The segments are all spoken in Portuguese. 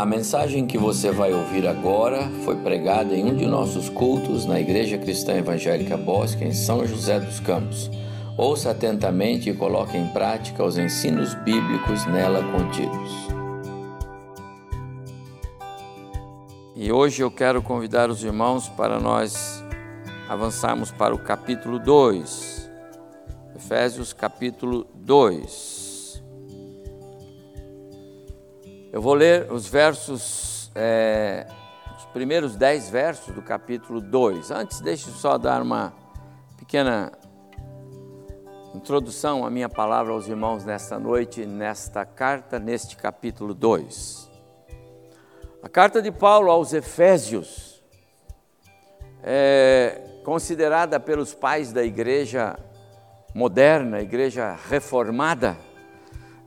A mensagem que você vai ouvir agora foi pregada em um de nossos cultos na Igreja Cristã Evangélica Bosque, em São José dos Campos. Ouça atentamente e coloque em prática os ensinos bíblicos nela contidos. E hoje eu quero convidar os irmãos para nós avançarmos para o capítulo 2. Efésios capítulo 2. Eu vou ler os versos, é, os primeiros dez versos do capítulo 2. Antes, deixe só dar uma pequena introdução à minha palavra aos irmãos nesta noite, nesta carta, neste capítulo 2. A carta de Paulo aos Efésios é considerada pelos pais da igreja moderna, igreja reformada,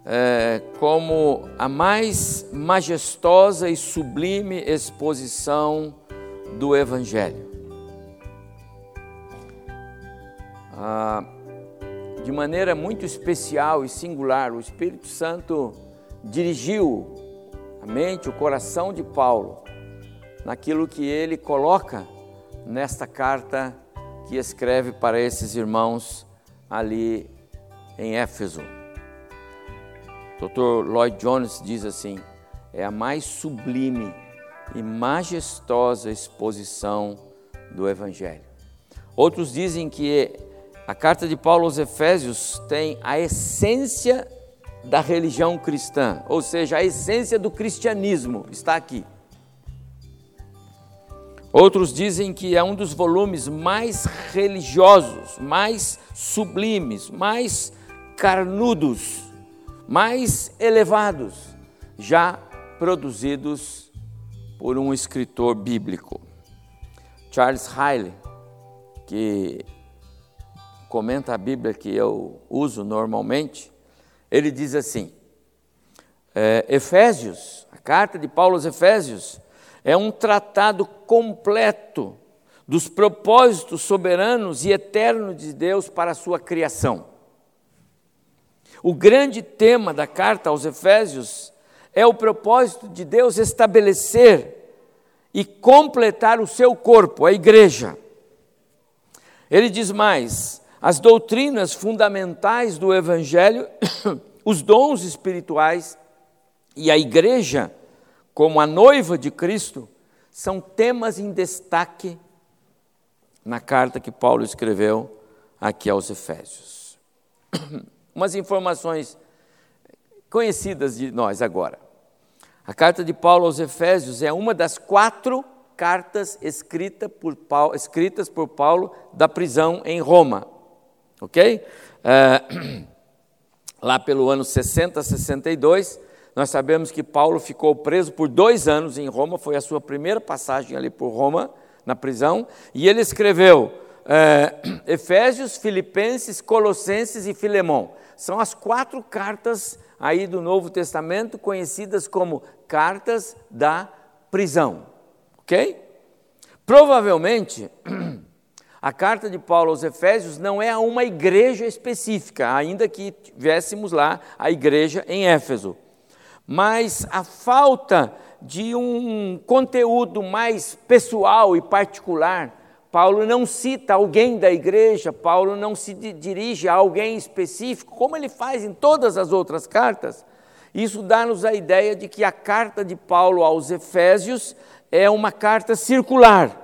é, como a mais majestosa e sublime exposição do Evangelho. Ah, de maneira muito especial e singular, o Espírito Santo dirigiu a mente, o coração de Paulo naquilo que ele coloca nesta carta que escreve para esses irmãos ali em Éfeso. Dr. Lloyd Jones diz assim: é a mais sublime e majestosa exposição do Evangelho. Outros dizem que a carta de Paulo aos Efésios tem a essência da religião cristã, ou seja, a essência do cristianismo está aqui. Outros dizem que é um dos volumes mais religiosos, mais sublimes, mais carnudos mais elevados já produzidos por um escritor bíblico. Charles Riley, que comenta a Bíblia que eu uso normalmente, ele diz assim: é, Efésios, a carta de Paulo aos Efésios, é um tratado completo dos propósitos soberanos e eternos de Deus para a sua criação. O grande tema da carta aos Efésios é o propósito de Deus estabelecer e completar o seu corpo, a igreja. Ele diz mais: as doutrinas fundamentais do Evangelho, os dons espirituais e a igreja, como a noiva de Cristo, são temas em destaque na carta que Paulo escreveu aqui aos Efésios. umas informações conhecidas de nós agora. A carta de Paulo aos Efésios é uma das quatro cartas escrita por Paulo, escritas por Paulo da prisão em Roma. Ok? É, lá pelo ano 60, 62, nós sabemos que Paulo ficou preso por dois anos em Roma, foi a sua primeira passagem ali por Roma, na prisão, e ele escreveu é, Efésios, Filipenses, Colossenses e Filemão. São as quatro cartas aí do Novo Testamento conhecidas como cartas da prisão. Ok? Provavelmente, a carta de Paulo aos Efésios não é a uma igreja específica, ainda que tivéssemos lá a igreja em Éfeso. Mas a falta de um conteúdo mais pessoal e particular Paulo não cita alguém da igreja, Paulo não se dirige a alguém específico, como ele faz em todas as outras cartas. Isso dá-nos a ideia de que a carta de Paulo aos Efésios é uma carta circular,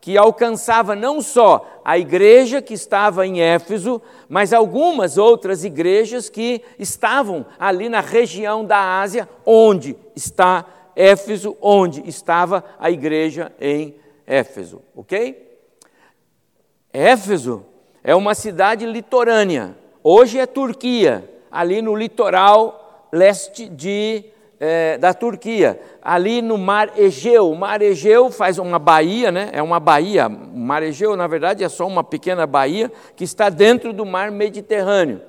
que alcançava não só a igreja que estava em Éfeso, mas algumas outras igrejas que estavam ali na região da Ásia, onde está Éfeso, onde estava a igreja em Éfeso, ok? Éfeso é uma cidade litorânea. Hoje é Turquia, ali no litoral leste de, é, da Turquia, ali no Mar Egeu. O Mar Egeu faz uma baía, né? é uma baía. O Mar Egeu, na verdade, é só uma pequena baía que está dentro do Mar Mediterrâneo.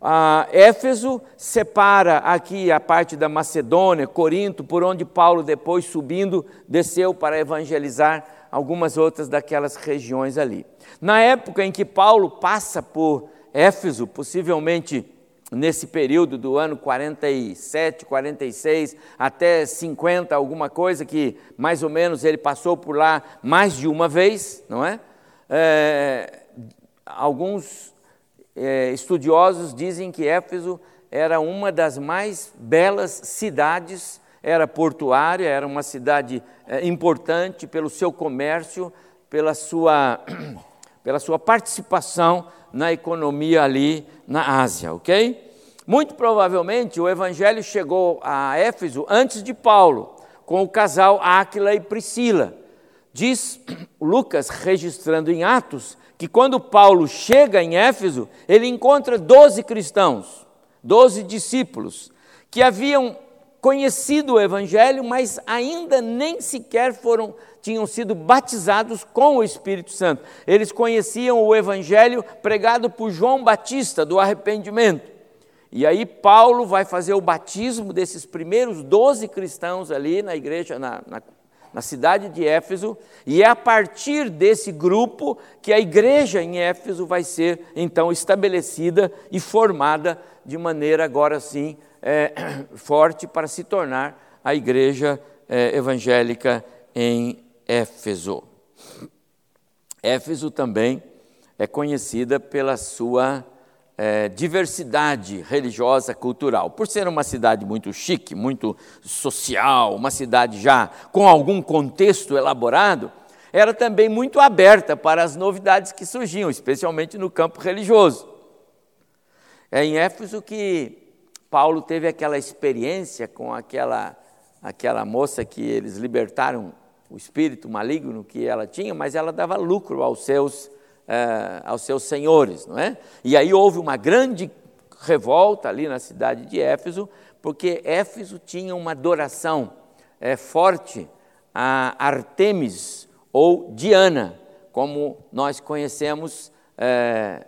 Ah, Éfeso separa aqui a parte da Macedônia, Corinto, por onde Paulo, depois subindo, desceu para evangelizar algumas outras daquelas regiões ali. Na época em que Paulo passa por Éfeso, possivelmente nesse período do ano 47, 46 até 50, alguma coisa que mais ou menos ele passou por lá mais de uma vez, não é? é alguns é, estudiosos dizem que Éfeso era uma das mais belas cidades, era portuária, era uma cidade é, importante pelo seu comércio, pela sua, pela sua participação na economia ali na Ásia, ok? Muito provavelmente o evangelho chegou a Éfeso antes de Paulo, com o casal Áquila e Priscila. Diz Lucas, registrando em Atos, que quando Paulo chega em Éfeso, ele encontra doze cristãos, doze discípulos, que haviam conhecido o Evangelho, mas ainda nem sequer foram, tinham sido batizados com o Espírito Santo. Eles conheciam o Evangelho pregado por João Batista do arrependimento. E aí Paulo vai fazer o batismo desses primeiros doze cristãos ali na igreja, na, na na cidade de Éfeso, e é a partir desse grupo que a igreja em Éfeso vai ser então estabelecida e formada de maneira agora sim é, forte para se tornar a igreja é, evangélica em Éfeso. Éfeso também é conhecida pela sua é, diversidade religiosa, cultural. Por ser uma cidade muito chique, muito social, uma cidade já com algum contexto elaborado, era também muito aberta para as novidades que surgiam, especialmente no campo religioso. É em Éfeso que Paulo teve aquela experiência com aquela, aquela moça que eles libertaram o espírito maligno que ela tinha, mas ela dava lucro aos seus eh, aos seus senhores, não é? E aí houve uma grande revolta ali na cidade de Éfeso, porque Éfeso tinha uma adoração é, forte a Artemis ou Diana, como nós conhecemos é,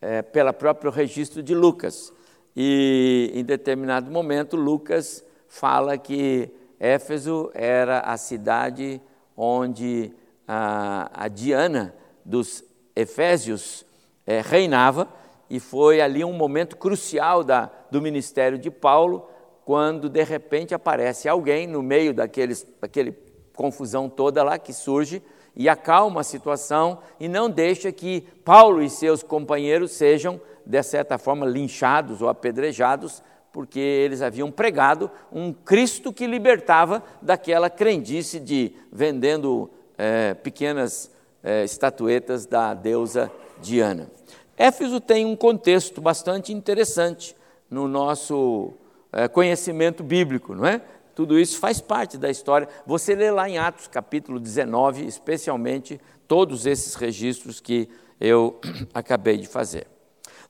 é, pelo próprio registro de Lucas. E em determinado momento, Lucas fala que Éfeso era a cidade onde a, a Diana dos Efésios é, reinava, e foi ali um momento crucial da, do ministério de Paulo, quando de repente aparece alguém no meio daqueles, daquele confusão toda lá que surge e acalma a situação e não deixa que Paulo e seus companheiros sejam, de certa forma, linchados ou apedrejados, porque eles haviam pregado um Cristo que libertava daquela crendice de vendendo é, pequenas é, estatuetas da deusa Diana. Éfeso tem um contexto bastante interessante no nosso é, conhecimento bíblico, não é? Tudo isso faz parte da história. Você lê lá em Atos capítulo 19, especialmente, todos esses registros que eu acabei de fazer.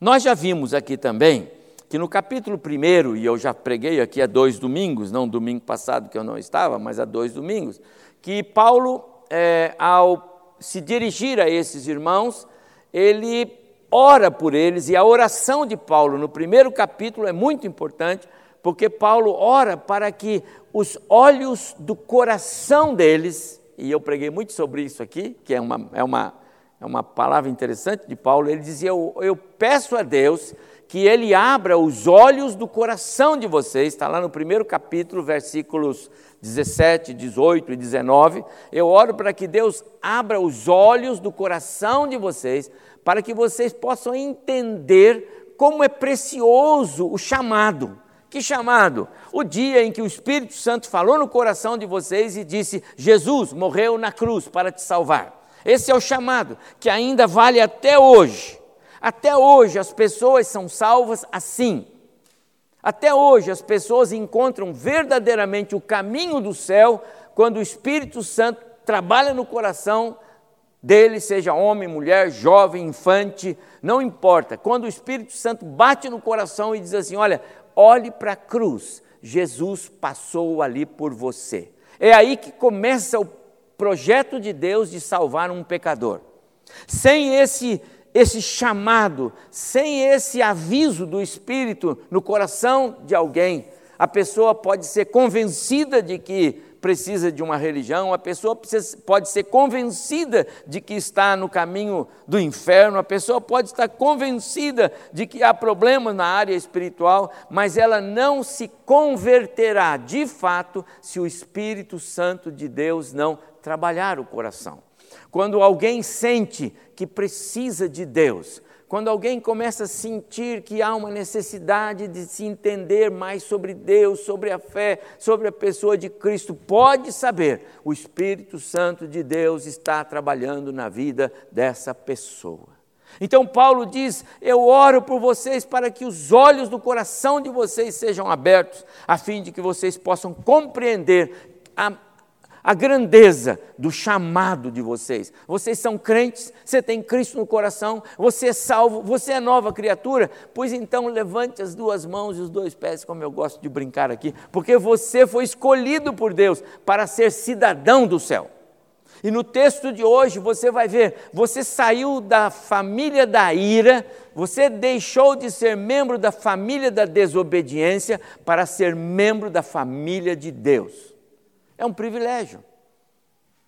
Nós já vimos aqui também que no capítulo 1, e eu já preguei aqui há dois domingos, não domingo passado que eu não estava, mas há dois domingos, que Paulo, é, ao se dirigir a esses irmãos, ele ora por eles, e a oração de Paulo no primeiro capítulo é muito importante, porque Paulo ora para que os olhos do coração deles, e eu preguei muito sobre isso aqui, que é uma, é uma, é uma palavra interessante de Paulo, ele dizia: eu, eu peço a Deus que ele abra os olhos do coração de vocês, está lá no primeiro capítulo, versículos 17, 18 e 19. Eu oro para que Deus abra os olhos do coração de vocês, para que vocês possam entender como é precioso o chamado. Que chamado? O dia em que o Espírito Santo falou no coração de vocês e disse: Jesus morreu na cruz para te salvar. Esse é o chamado que ainda vale até hoje. Até hoje as pessoas são salvas assim. Até hoje as pessoas encontram verdadeiramente o caminho do céu quando o Espírito Santo trabalha no coração dele, seja homem, mulher, jovem, infante, não importa. Quando o Espírito Santo bate no coração e diz assim: Olha, olhe para a cruz, Jesus passou ali por você. É aí que começa o projeto de Deus de salvar um pecador. Sem esse esse chamado, sem esse aviso do Espírito no coração de alguém, a pessoa pode ser convencida de que precisa de uma religião, a pessoa pode ser convencida de que está no caminho do inferno, a pessoa pode estar convencida de que há problemas na área espiritual, mas ela não se converterá de fato se o Espírito Santo de Deus não trabalhar o coração. Quando alguém sente que precisa de Deus, quando alguém começa a sentir que há uma necessidade de se entender mais sobre Deus, sobre a fé, sobre a pessoa de Cristo, pode saber, o Espírito Santo de Deus está trabalhando na vida dessa pessoa. Então Paulo diz: Eu oro por vocês para que os olhos do coração de vocês sejam abertos, a fim de que vocês possam compreender a a grandeza do chamado de vocês. Vocês são crentes, você tem Cristo no coração, você é salvo, você é nova criatura, pois então levante as duas mãos e os dois pés, como eu gosto de brincar aqui, porque você foi escolhido por Deus para ser cidadão do céu. E no texto de hoje você vai ver, você saiu da família da ira, você deixou de ser membro da família da desobediência para ser membro da família de Deus. É um privilégio.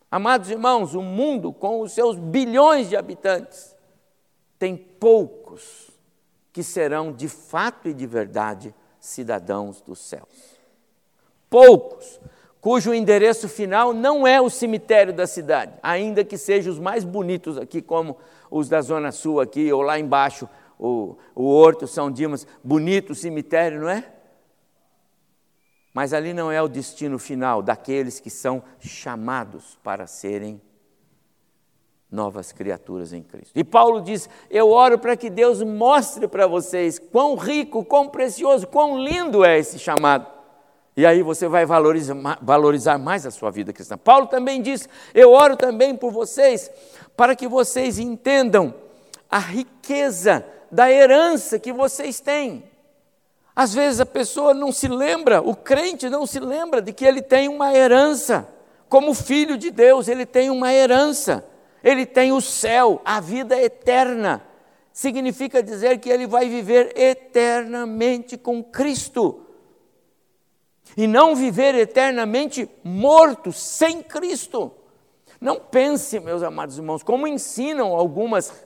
Amados irmãos, o mundo, com os seus bilhões de habitantes, tem poucos que serão de fato e de verdade cidadãos dos céus. Poucos, cujo endereço final não é o cemitério da cidade, ainda que sejam os mais bonitos aqui, como os da Zona Sul aqui, ou lá embaixo, o, o Horto São Dimas, bonito cemitério, não é? Mas ali não é o destino final daqueles que são chamados para serem novas criaturas em Cristo. E Paulo diz: Eu oro para que Deus mostre para vocês quão rico, quão precioso, quão lindo é esse chamado. E aí você vai valorizar, valorizar mais a sua vida cristã. Paulo também diz: Eu oro também por vocês, para que vocês entendam a riqueza da herança que vocês têm. Às vezes a pessoa não se lembra, o crente não se lembra de que ele tem uma herança. Como filho de Deus, ele tem uma herança. Ele tem o céu, a vida eterna. Significa dizer que ele vai viver eternamente com Cristo. E não viver eternamente morto, sem Cristo. Não pense, meus amados irmãos, como ensinam algumas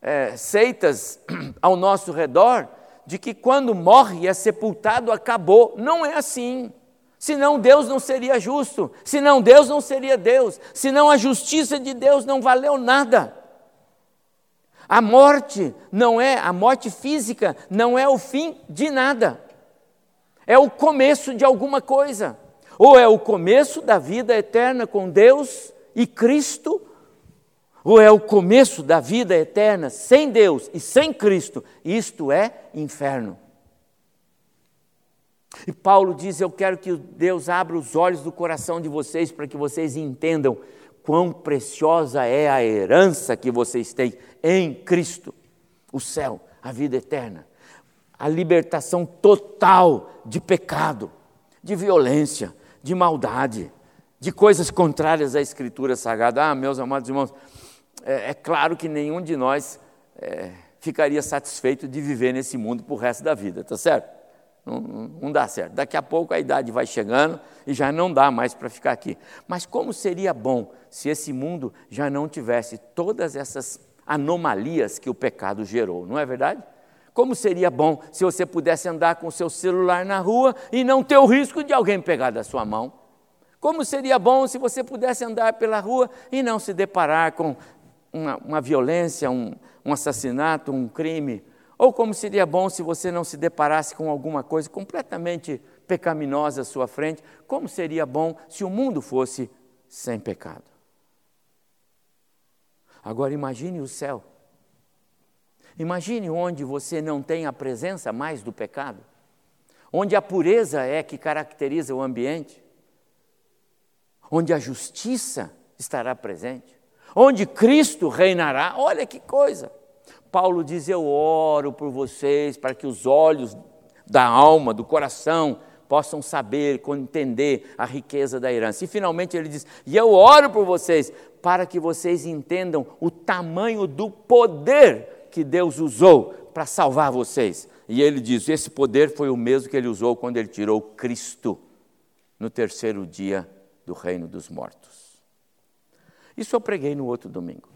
é, seitas ao nosso redor, de que quando morre é sepultado acabou. Não é assim. Senão Deus não seria justo, senão Deus não seria Deus, senão a justiça de Deus não valeu nada. A morte não é, a morte física não é o fim de nada. É o começo de alguma coisa. Ou é o começo da vida eterna com Deus e Cristo, ou é o começo da vida eterna sem Deus e sem Cristo, isto é inferno. E Paulo diz: Eu quero que Deus abra os olhos do coração de vocês para que vocês entendam quão preciosa é a herança que vocês têm em Cristo o céu, a vida eterna, a libertação total de pecado, de violência, de maldade, de coisas contrárias à Escritura Sagrada. Ah, meus amados irmãos, é, é claro que nenhum de nós é, ficaria satisfeito de viver nesse mundo para o resto da vida, tá certo? Não, não, dá certo. Daqui a pouco a idade vai chegando e já não dá mais para ficar aqui. Mas como seria bom se esse mundo já não tivesse todas essas anomalias que o pecado gerou, não é verdade? Como seria bom se você pudesse andar com seu celular na rua e não ter o risco de alguém pegar da sua mão? Como seria bom se você pudesse andar pela rua e não se deparar com uma, uma violência, um, um assassinato, um crime, ou como seria bom se você não se deparasse com alguma coisa completamente pecaminosa à sua frente, como seria bom se o mundo fosse sem pecado. Agora imagine o céu. Imagine onde você não tem a presença mais do pecado, onde a pureza é que caracteriza o ambiente, onde a justiça estará presente onde Cristo reinará. Olha que coisa! Paulo diz: Eu oro por vocês para que os olhos da alma, do coração, possam saber, entender a riqueza da herança. E finalmente ele diz: E eu oro por vocês para que vocês entendam o tamanho do poder que Deus usou para salvar vocês. E ele diz: Esse poder foi o mesmo que ele usou quando ele tirou Cristo no terceiro dia do reino dos mortos. Isso eu preguei no outro domingo.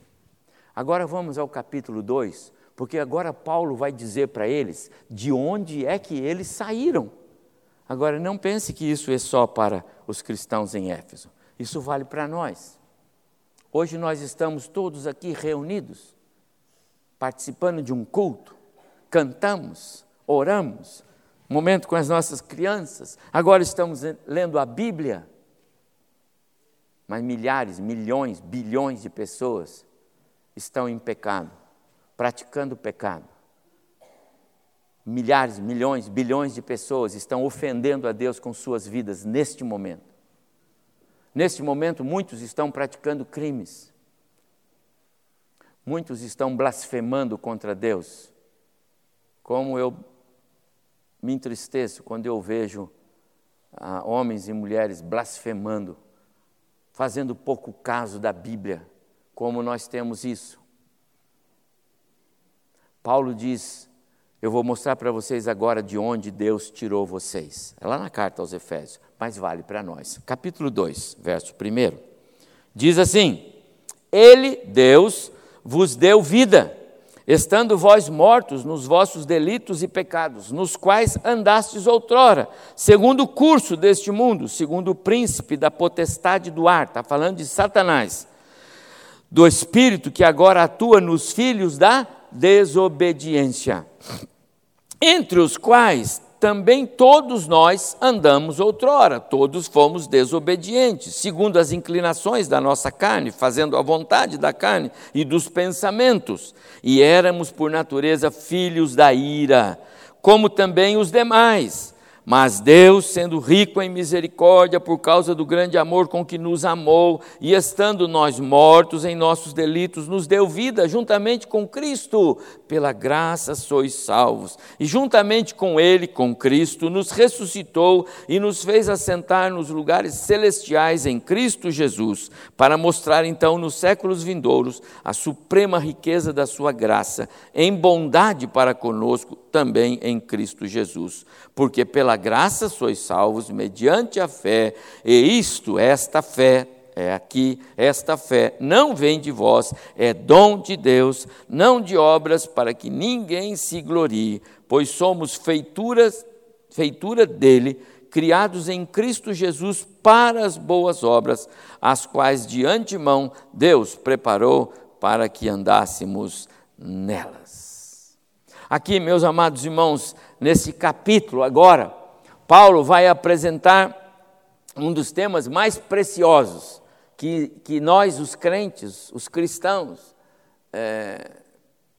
Agora vamos ao capítulo 2, porque agora Paulo vai dizer para eles de onde é que eles saíram. Agora não pense que isso é só para os cristãos em Éfeso, isso vale para nós. Hoje nós estamos todos aqui reunidos, participando de um culto, cantamos, oramos, momento com as nossas crianças, agora estamos lendo a Bíblia. Mas milhares, milhões, bilhões de pessoas estão em pecado, praticando pecado. Milhares, milhões, bilhões de pessoas estão ofendendo a Deus com suas vidas neste momento. Neste momento, muitos estão praticando crimes. Muitos estão blasfemando contra Deus. Como eu me entristeço quando eu vejo ah, homens e mulheres blasfemando, fazendo pouco caso da Bíblia como nós temos isso. Paulo diz: Eu vou mostrar para vocês agora de onde Deus tirou vocês. É lá na carta aos Efésios, mas vale para nós. Capítulo 2, verso 1. Diz assim: Ele, Deus, vos deu vida estando vós mortos nos vossos delitos e pecados, nos quais andastes outrora, segundo o curso deste mundo, segundo o príncipe da potestade do ar, está falando de Satanás, do Espírito que agora atua nos filhos da desobediência, entre os quais também todos nós andamos outrora, todos fomos desobedientes, segundo as inclinações da nossa carne, fazendo a vontade da carne e dos pensamentos, e éramos por natureza filhos da ira, como também os demais. Mas Deus, sendo rico em misericórdia, por causa do grande amor com que nos amou, e estando nós mortos em nossos delitos, nos deu vida juntamente com Cristo. Pela graça sois salvos. E juntamente com Ele, com Cristo, nos ressuscitou e nos fez assentar nos lugares celestiais em Cristo Jesus, para mostrar então nos séculos vindouros a suprema riqueza da Sua graça, em bondade para conosco também em Cristo Jesus. Porque pela graça sois salvos mediante a fé, e isto, esta fé, é aqui, esta fé não vem de vós, é dom de Deus, não de obras, para que ninguém se glorie, pois somos feituras, feitura dele, criados em Cristo Jesus para as boas obras, as quais de antemão Deus preparou para que andássemos nelas. Aqui, meus amados irmãos, nesse capítulo agora, Paulo vai apresentar um dos temas mais preciosos que, que nós, os crentes, os cristãos, é,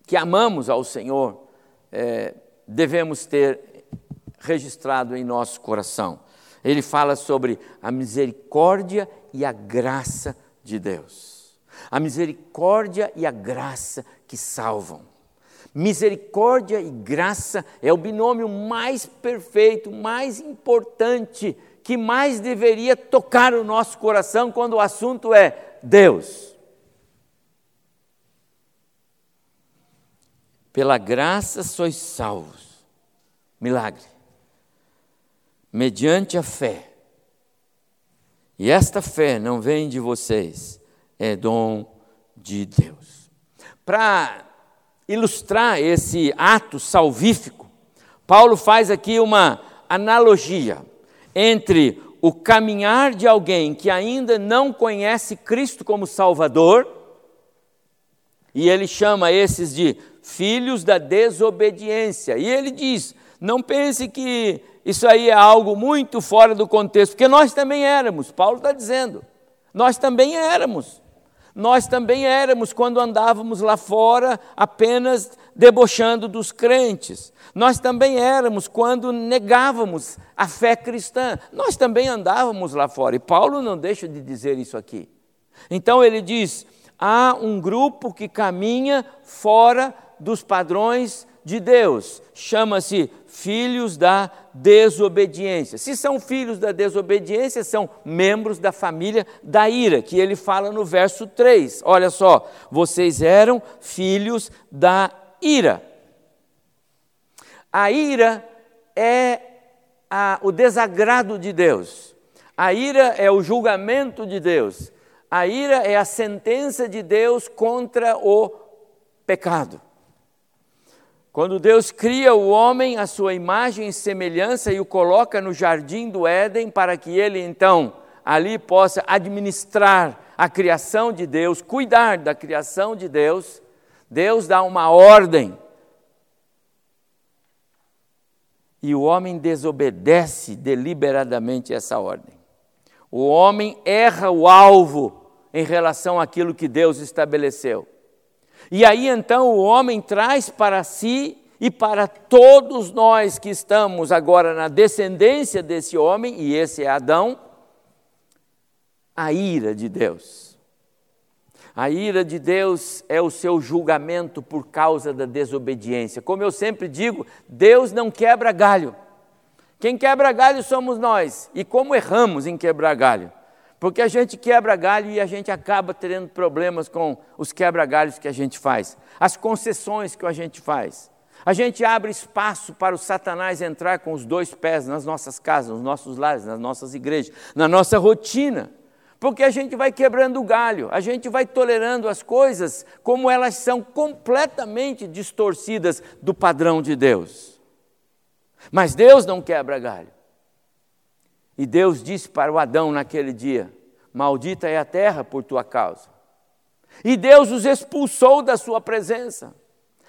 que amamos ao Senhor, é, devemos ter registrado em nosso coração. Ele fala sobre a misericórdia e a graça de Deus. A misericórdia e a graça que salvam. Misericórdia e graça é o binômio mais perfeito, mais importante, que mais deveria tocar o nosso coração quando o assunto é Deus. Pela graça sois salvos. Milagre. Mediante a fé. E esta fé não vem de vocês, é dom de Deus. Para ilustrar esse ato salvífico, Paulo faz aqui uma analogia entre o caminhar de alguém que ainda não conhece Cristo como Salvador, e ele chama esses de filhos da desobediência. E ele diz: não pense que isso aí é algo muito fora do contexto, porque nós também éramos, Paulo está dizendo, nós também éramos. Nós também éramos quando andávamos lá fora apenas debochando dos crentes. Nós também éramos quando negávamos a fé cristã. Nós também andávamos lá fora. E Paulo não deixa de dizer isso aqui. Então ele diz: há um grupo que caminha fora dos padrões de Deus, chama-se filhos da desobediência. Se são filhos da desobediência, são membros da família da ira, que ele fala no verso 3. Olha só, vocês eram filhos da ira. A ira é a, o desagrado de Deus. A ira é o julgamento de Deus. A ira é a sentença de Deus contra o pecado. Quando Deus cria o homem à sua imagem e semelhança e o coloca no jardim do Éden para que ele então ali possa administrar a criação de Deus, cuidar da criação de Deus, Deus dá uma ordem. E o homem desobedece deliberadamente essa ordem. O homem erra o alvo em relação àquilo que Deus estabeleceu. E aí então o homem traz para si e para todos nós que estamos agora na descendência desse homem, e esse é Adão, a ira de Deus. A ira de Deus é o seu julgamento por causa da desobediência. Como eu sempre digo, Deus não quebra galho. Quem quebra galho somos nós. E como erramos em quebrar galho? Porque a gente quebra galho e a gente acaba tendo problemas com os quebra-galhos que a gente faz, as concessões que a gente faz. A gente abre espaço para o Satanás entrar com os dois pés nas nossas casas, nos nossos lares, nas nossas igrejas, na nossa rotina. Porque a gente vai quebrando o galho, a gente vai tolerando as coisas como elas são completamente distorcidas do padrão de Deus. Mas Deus não quebra galho. E Deus disse para o Adão naquele dia: Maldita é a terra por tua causa. E Deus os expulsou da sua presença.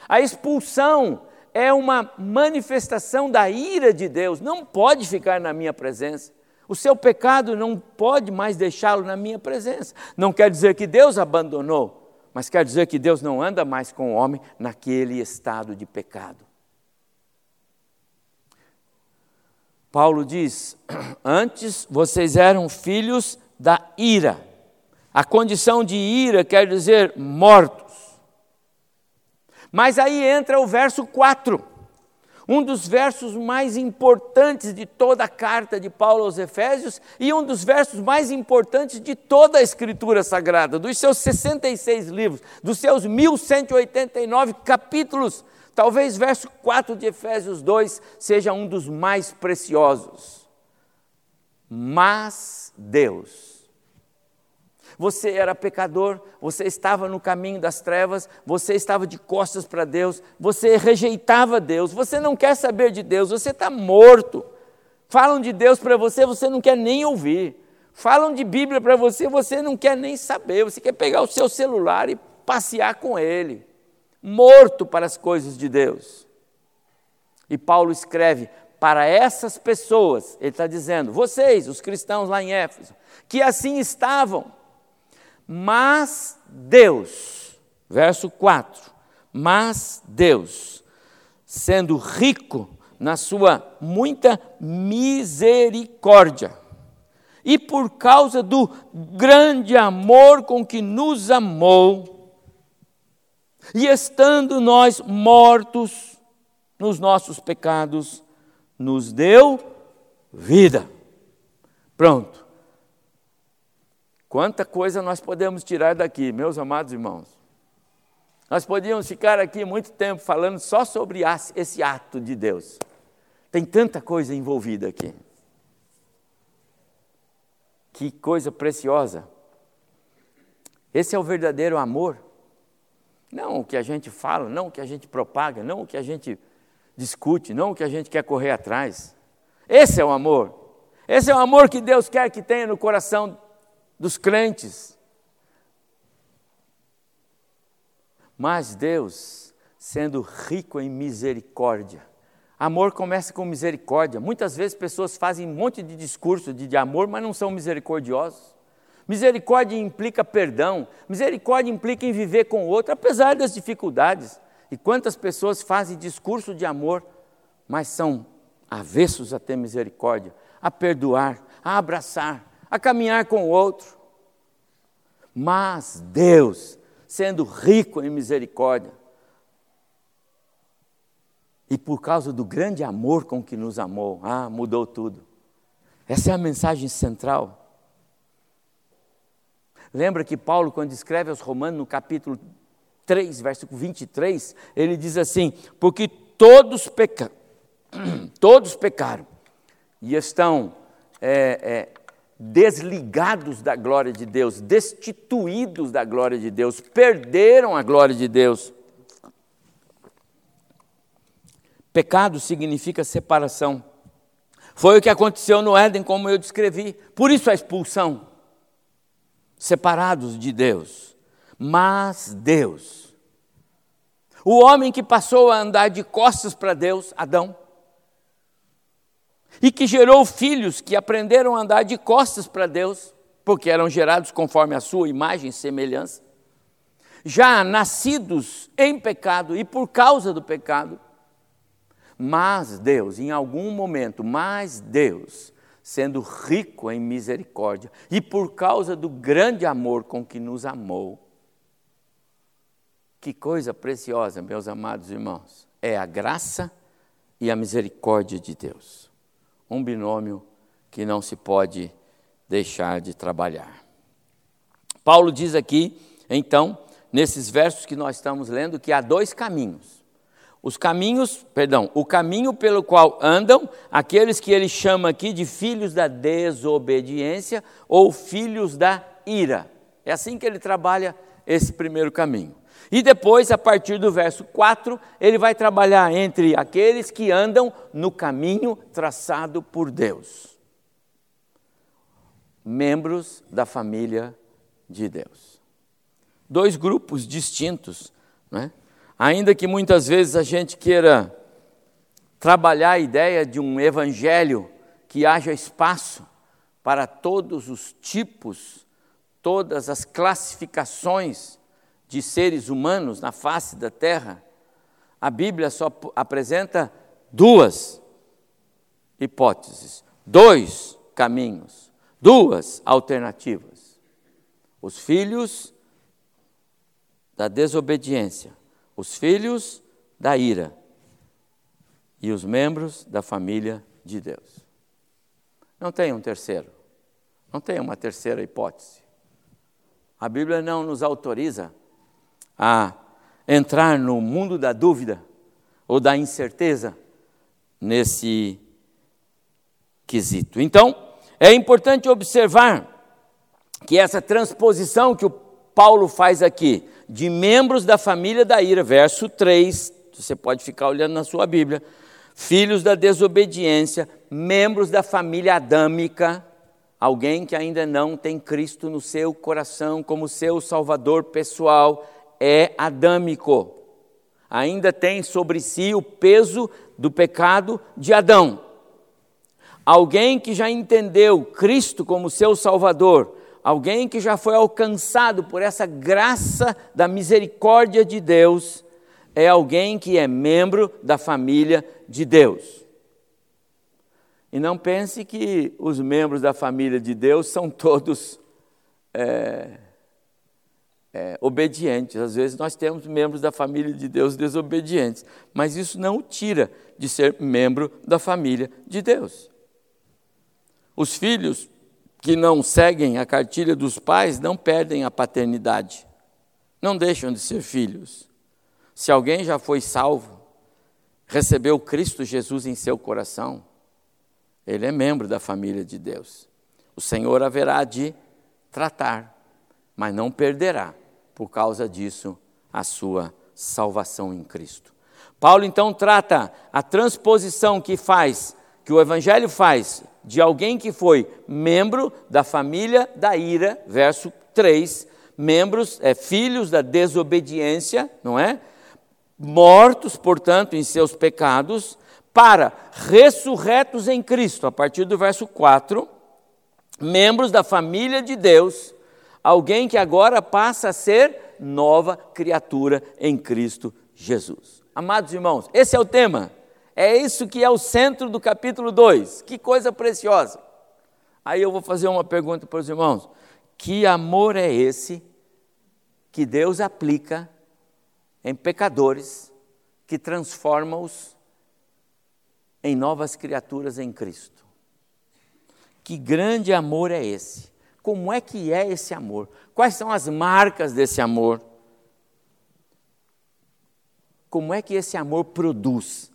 A expulsão é uma manifestação da ira de Deus, não pode ficar na minha presença. O seu pecado não pode mais deixá-lo na minha presença. Não quer dizer que Deus abandonou, mas quer dizer que Deus não anda mais com o homem naquele estado de pecado. Paulo diz: Antes vocês eram filhos da ira. A condição de ira quer dizer mortos. Mas aí entra o verso 4, um dos versos mais importantes de toda a carta de Paulo aos Efésios e um dos versos mais importantes de toda a Escritura Sagrada, dos seus 66 livros, dos seus 1189 capítulos. Talvez verso 4 de Efésios 2 seja um dos mais preciosos. Mas Deus. Você era pecador, você estava no caminho das trevas, você estava de costas para Deus, você rejeitava Deus, você não quer saber de Deus, você está morto. Falam de Deus para você, você não quer nem ouvir. Falam de Bíblia para você, você não quer nem saber, você quer pegar o seu celular e passear com ele morto para as coisas de Deus. E Paulo escreve para essas pessoas, ele está dizendo, vocês, os cristãos lá em Éfeso, que assim estavam, mas Deus, verso 4, mas Deus, sendo rico na sua muita misericórdia, e por causa do grande amor com que nos amou, e estando nós mortos nos nossos pecados, nos deu vida. Pronto. Quanta coisa nós podemos tirar daqui, meus amados irmãos. Nós podíamos ficar aqui muito tempo falando só sobre esse ato de Deus. Tem tanta coisa envolvida aqui. Que coisa preciosa. Esse é o verdadeiro amor. Não o que a gente fala, não o que a gente propaga, não o que a gente discute, não o que a gente quer correr atrás. Esse é o amor. Esse é o amor que Deus quer que tenha no coração dos crentes. Mas Deus, sendo rico em misericórdia, amor começa com misericórdia. Muitas vezes pessoas fazem um monte de discurso de, de amor, mas não são misericordiosos. Misericórdia implica perdão, misericórdia implica em viver com o outro, apesar das dificuldades. E quantas pessoas fazem discurso de amor, mas são avessos a ter misericórdia, a perdoar, a abraçar, a caminhar com o outro. Mas Deus, sendo rico em misericórdia, e por causa do grande amor com que nos amou, ah, mudou tudo. Essa é a mensagem central. Lembra que Paulo, quando escreve aos Romanos, no capítulo 3, versículo 23, ele diz assim: Porque todos, peca... todos pecaram e estão é, é, desligados da glória de Deus, destituídos da glória de Deus, perderam a glória de Deus. Pecado significa separação. Foi o que aconteceu no Éden, como eu descrevi. Por isso a expulsão. Separados de Deus. Mas Deus. O homem que passou a andar de costas para Deus, Adão, e que gerou filhos que aprenderam a andar de costas para Deus, porque eram gerados conforme a sua imagem e semelhança, já nascidos em pecado e por causa do pecado, mas Deus, em algum momento, mas Deus, sendo rico em misericórdia e por causa do grande amor com que nos amou, que coisa preciosa, meus amados irmãos, é a graça e a misericórdia de Deus um binômio que não se pode deixar de trabalhar. Paulo diz aqui, então, nesses versos que nós estamos lendo, que há dois caminhos. Os caminhos, perdão, o caminho pelo qual andam aqueles que ele chama aqui de filhos da desobediência ou filhos da ira. É assim que ele trabalha esse primeiro caminho. E depois, a partir do verso 4, ele vai trabalhar entre aqueles que andam no caminho traçado por Deus. Membros da família de Deus. Dois grupos distintos, né? Ainda que muitas vezes a gente queira trabalhar a ideia de um evangelho que haja espaço para todos os tipos, todas as classificações de seres humanos na face da terra, a Bíblia só apresenta duas hipóteses, dois caminhos, duas alternativas. Os filhos da desobediência, os filhos da ira e os membros da família de Deus. Não tem um terceiro, não tem uma terceira hipótese. A Bíblia não nos autoriza a entrar no mundo da dúvida ou da incerteza nesse quesito. Então, é importante observar que essa transposição que o Paulo faz aqui, de membros da família da ira, verso 3, você pode ficar olhando na sua Bíblia, filhos da desobediência, membros da família adâmica, alguém que ainda não tem Cristo no seu coração como seu salvador pessoal, é adâmico. Ainda tem sobre si o peso do pecado de Adão. Alguém que já entendeu Cristo como seu Salvador, alguém que já foi alcançado por essa graça da misericórdia de Deus, é alguém que é membro da família de Deus. E não pense que os membros da família de Deus são todos é, é, obedientes. Às vezes nós temos membros da família de Deus desobedientes, mas isso não o tira de ser membro da família de Deus. Os filhos que não seguem a cartilha dos pais não perdem a paternidade, não deixam de ser filhos. Se alguém já foi salvo, recebeu Cristo Jesus em seu coração, ele é membro da família de Deus. O Senhor haverá de tratar, mas não perderá por causa disso, a sua salvação em Cristo. Paulo então trata a transposição que faz, que o Evangelho faz, de alguém que foi membro da família da ira, verso 3, membros, é, filhos da desobediência, não é? Mortos, portanto, em seus pecados, para ressurretos em Cristo, a partir do verso 4, membros da família de Deus, alguém que agora passa a ser nova criatura em Cristo Jesus. Amados irmãos, esse é o tema. É isso que é o centro do capítulo 2. Que coisa preciosa. Aí eu vou fazer uma pergunta para os irmãos: que amor é esse que Deus aplica em pecadores que transforma-os em novas criaturas em Cristo? Que grande amor é esse? Como é que é esse amor? Quais são as marcas desse amor? Como é que esse amor produz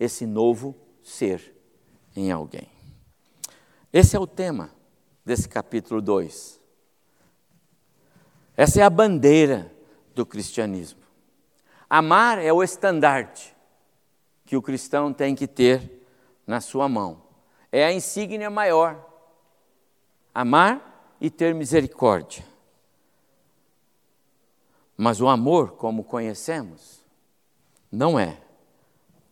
esse novo ser em alguém? Esse é o tema desse capítulo 2. Essa é a bandeira do cristianismo. Amar é o estandarte que o cristão tem que ter na sua mão. É a insígnia maior. Amar e ter misericórdia. Mas o amor, como conhecemos, não é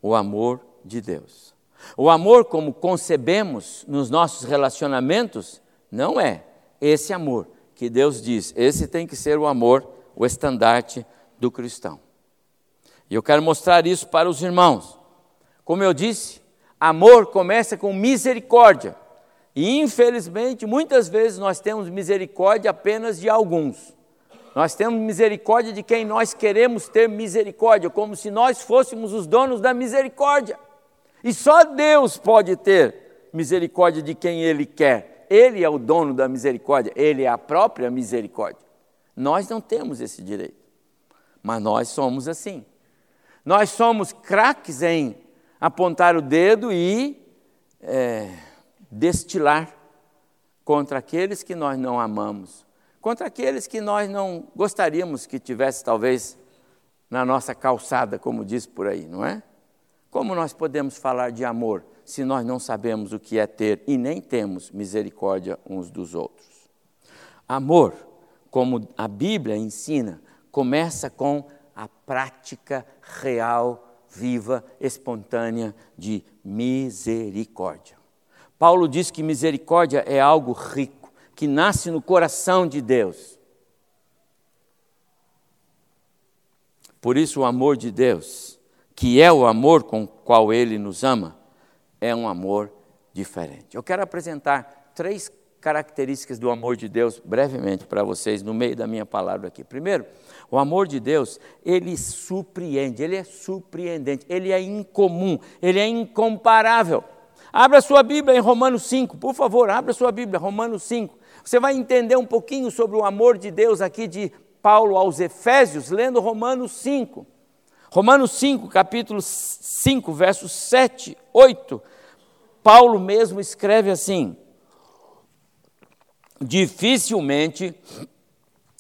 o amor de Deus. O amor, como concebemos nos nossos relacionamentos, não é esse amor que Deus diz. Esse tem que ser o amor, o estandarte do cristão. E eu quero mostrar isso para os irmãos. Como eu disse, amor começa com misericórdia. E infelizmente, muitas vezes nós temos misericórdia apenas de alguns. Nós temos misericórdia de quem nós queremos ter misericórdia, como se nós fôssemos os donos da misericórdia. E só Deus pode ter misericórdia de quem Ele quer. Ele é o dono da misericórdia, Ele é a própria misericórdia. Nós não temos esse direito, mas nós somos assim. Nós somos craques em apontar o dedo e é, destilar contra aqueles que nós não amamos, contra aqueles que nós não gostaríamos que tivesse, talvez, na nossa calçada, como diz por aí, não é? Como nós podemos falar de amor se nós não sabemos o que é ter e nem temos misericórdia uns dos outros? Amor, como a Bíblia ensina, começa com a prática real, viva, espontânea de misericórdia. Paulo diz que misericórdia é algo rico, que nasce no coração de Deus. Por isso, o amor de Deus que é o amor com o qual Ele nos ama, é um amor diferente. Eu quero apresentar três características do amor de Deus brevemente para vocês no meio da minha palavra aqui. Primeiro, o amor de Deus, ele surpreende, ele é surpreendente, ele é incomum, ele é incomparável. Abra sua Bíblia em Romanos 5, por favor, abra sua Bíblia, Romanos 5. Você vai entender um pouquinho sobre o amor de Deus aqui de Paulo aos Efésios, lendo Romanos 5. Romanos 5, capítulo 5, versos 7, 8, Paulo mesmo escreve assim: Dificilmente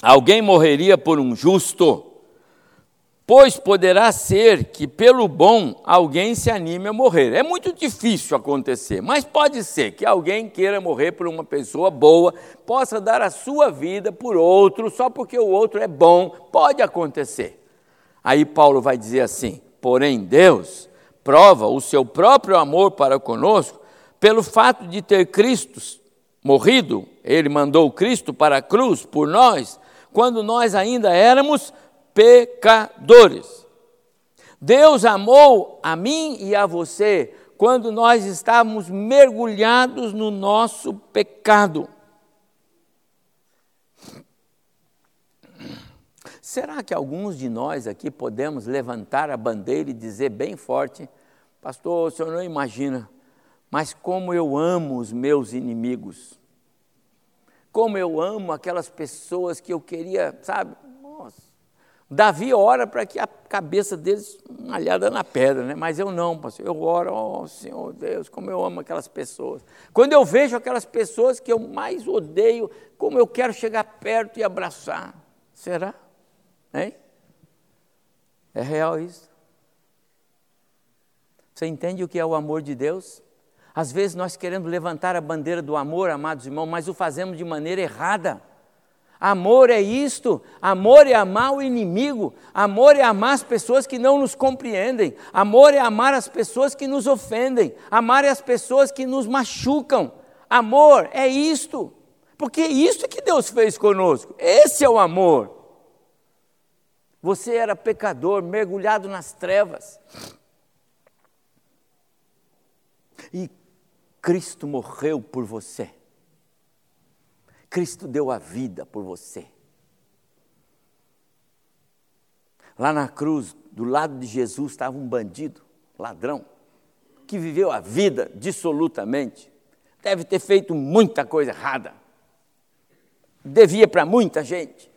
alguém morreria por um justo, pois poderá ser que pelo bom alguém se anime a morrer. É muito difícil acontecer, mas pode ser que alguém queira morrer por uma pessoa boa, possa dar a sua vida por outro, só porque o outro é bom, pode acontecer. Aí Paulo vai dizer assim: porém, Deus prova o seu próprio amor para conosco pelo fato de ter Cristo morrido, ele mandou Cristo para a cruz por nós, quando nós ainda éramos pecadores. Deus amou a mim e a você quando nós estávamos mergulhados no nosso pecado. Será que alguns de nós aqui podemos levantar a bandeira e dizer bem forte: Pastor, o senhor não imagina, mas como eu amo os meus inimigos, como eu amo aquelas pessoas que eu queria, sabe? Davi ora para que a cabeça deles malhada na pedra, né? mas eu não, pastor. Eu oro, oh, Senhor Deus, como eu amo aquelas pessoas. Quando eu vejo aquelas pessoas que eu mais odeio, como eu quero chegar perto e abraçar. Será? Hein? É real isso? Você entende o que é o amor de Deus? Às vezes nós queremos levantar a bandeira do amor, amados irmãos, mas o fazemos de maneira errada. Amor é isto, amor é amar o inimigo, amor é amar as pessoas que não nos compreendem, amor é amar as pessoas que nos ofendem, amar é as pessoas que nos machucam. Amor é isto, porque é isto que Deus fez conosco, esse é o amor. Você era pecador, mergulhado nas trevas. E Cristo morreu por você. Cristo deu a vida por você. Lá na cruz, do lado de Jesus, estava um bandido, ladrão, que viveu a vida dissolutamente. Deve ter feito muita coisa errada. Devia para muita gente.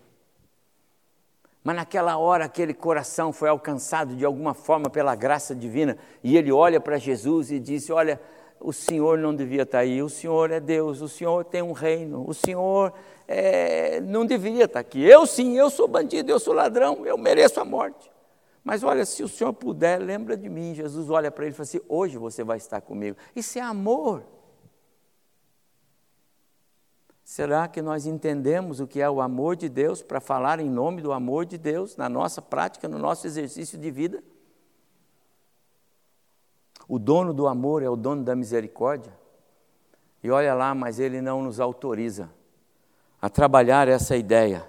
Mas naquela hora aquele coração foi alcançado de alguma forma pela graça divina e ele olha para Jesus e diz: Olha, o Senhor não devia estar aí, o Senhor é Deus, o Senhor tem um reino, o Senhor é, não deveria estar aqui. Eu sim, eu sou bandido, eu sou ladrão, eu mereço a morte. Mas olha, se o Senhor puder, lembra de mim. Jesus olha para ele e fala assim: hoje você vai estar comigo. Isso é amor. Será que nós entendemos o que é o amor de Deus para falar em nome do amor de Deus na nossa prática, no nosso exercício de vida? O dono do amor é o dono da misericórdia. E olha lá, mas ele não nos autoriza a trabalhar essa ideia.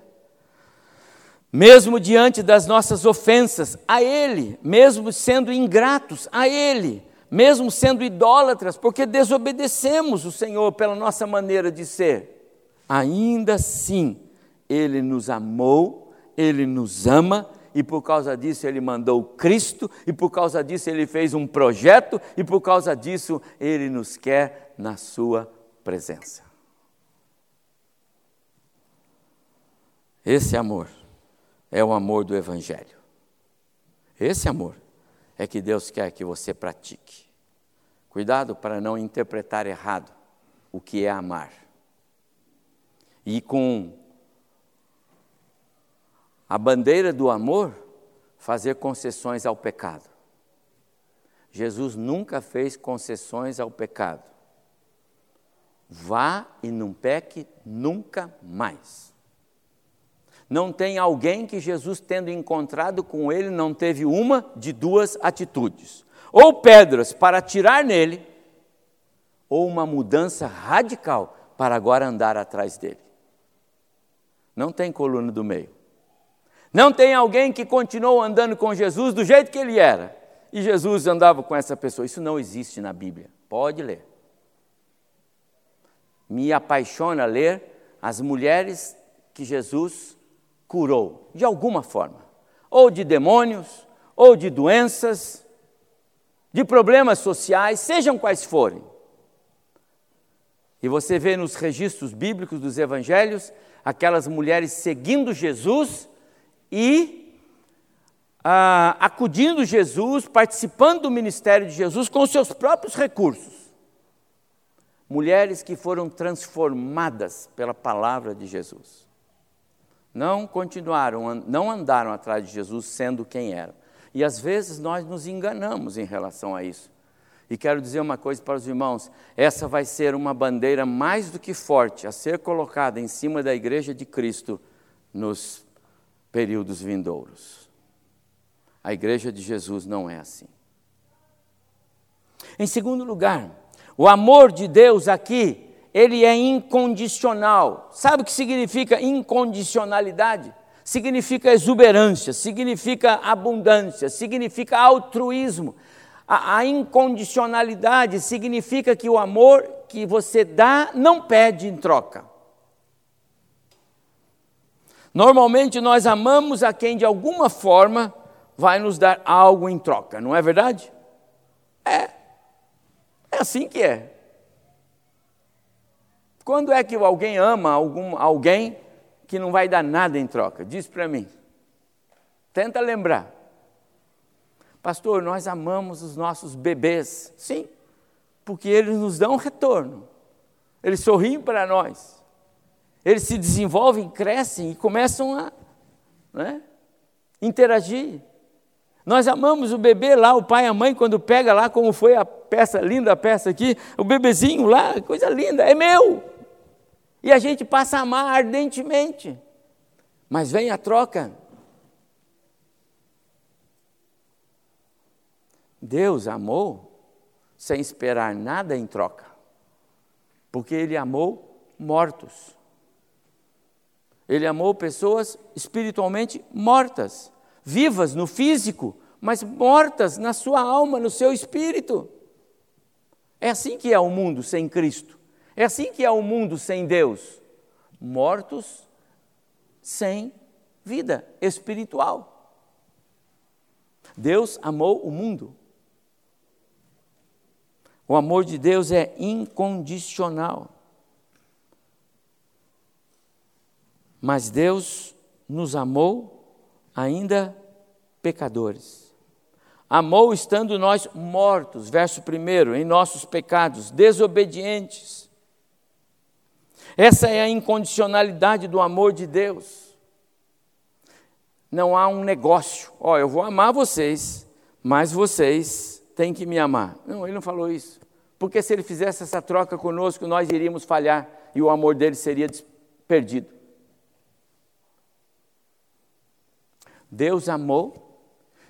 Mesmo diante das nossas ofensas a Ele, mesmo sendo ingratos a Ele, mesmo sendo idólatras, porque desobedecemos o Senhor pela nossa maneira de ser, ainda assim Ele nos amou, Ele nos ama e por causa disso ele mandou Cristo, e por causa disso ele fez um projeto, e por causa disso ele nos quer na sua presença. Esse amor é o amor do Evangelho. Esse amor é que Deus quer que você pratique. Cuidado para não interpretar errado o que é amar. E com a bandeira do amor, fazer concessões ao pecado. Jesus nunca fez concessões ao pecado. Vá e não peque nunca mais. Não tem alguém que Jesus, tendo encontrado com ele, não teve uma de duas atitudes: ou pedras para atirar nele, ou uma mudança radical para agora andar atrás dele. Não tem coluna do meio. Não tem alguém que continuou andando com Jesus do jeito que ele era. E Jesus andava com essa pessoa. Isso não existe na Bíblia. Pode ler. Me apaixona ler as mulheres que Jesus curou, de alguma forma. Ou de demônios, ou de doenças, de problemas sociais, sejam quais forem. E você vê nos registros bíblicos dos evangelhos aquelas mulheres seguindo Jesus e ah, acudindo Jesus, participando do ministério de Jesus com seus próprios recursos. Mulheres que foram transformadas pela palavra de Jesus. Não continuaram, não andaram atrás de Jesus sendo quem eram. E às vezes nós nos enganamos em relação a isso. E quero dizer uma coisa para os irmãos: essa vai ser uma bandeira mais do que forte a ser colocada em cima da igreja de Cristo nos períodos vindouros. A igreja de Jesus não é assim. Em segundo lugar, o amor de Deus aqui, ele é incondicional. Sabe o que significa incondicionalidade? Significa exuberância, significa abundância, significa altruísmo. A, a, incondicionalidade significa que o amor que você dá não pede em troca. Normalmente nós amamos a quem de alguma forma vai nos dar algo em troca, não é verdade? É. É assim que é. Quando é que alguém ama algum, alguém que não vai dar nada em troca? Diz para mim. Tenta lembrar. Pastor, nós amamos os nossos bebês. Sim, porque eles nos dão retorno. Eles sorriem para nós. Eles se desenvolvem, crescem e começam a né, interagir. Nós amamos o bebê lá, o pai e a mãe, quando pega lá, como foi a peça, linda peça aqui, o bebezinho lá, coisa linda, é meu. E a gente passa a amar ardentemente. Mas vem a troca. Deus amou sem esperar nada em troca, porque Ele amou mortos. Ele amou pessoas espiritualmente mortas, vivas no físico, mas mortas na sua alma, no seu espírito. É assim que é o mundo sem Cristo. É assim que é o mundo sem Deus. Mortos sem vida espiritual. Deus amou o mundo. O amor de Deus é incondicional. Mas Deus nos amou ainda pecadores. amou estando nós mortos, verso 1, em nossos pecados, desobedientes. Essa é a incondicionalidade do amor de Deus. Não há um negócio, ó, oh, eu vou amar vocês, mas vocês têm que me amar. Não, ele não falou isso. Porque se ele fizesse essa troca conosco, nós iríamos falhar e o amor dele seria perdido. Deus amou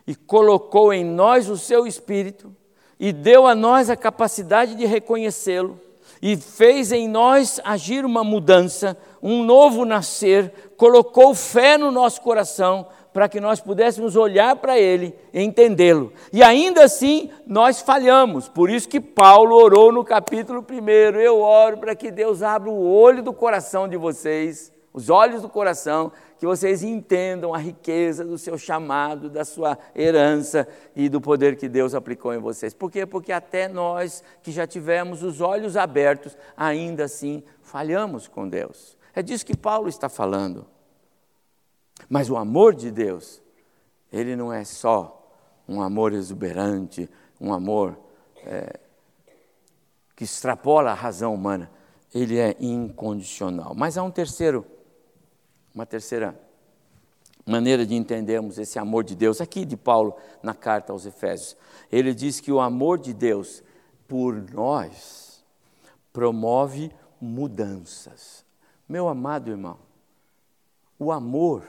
e colocou em nós o seu espírito e deu a nós a capacidade de reconhecê-lo e fez em nós agir uma mudança, um novo nascer, colocou fé no nosso coração para que nós pudéssemos olhar para ele e entendê-lo. E ainda assim nós falhamos. Por isso que Paulo orou no capítulo 1. Eu oro para que Deus abra o olho do coração de vocês, os olhos do coração, que vocês entendam a riqueza do seu chamado, da sua herança e do poder que Deus aplicou em vocês. Por quê? Porque até nós que já tivemos os olhos abertos, ainda assim falhamos com Deus. É disso que Paulo está falando. Mas o amor de Deus, ele não é só um amor exuberante, um amor é, que extrapola a razão humana, ele é incondicional. Mas há um terceiro uma terceira maneira de entendermos esse amor de Deus, aqui de Paulo na carta aos Efésios. Ele diz que o amor de Deus por nós promove mudanças. Meu amado irmão, o amor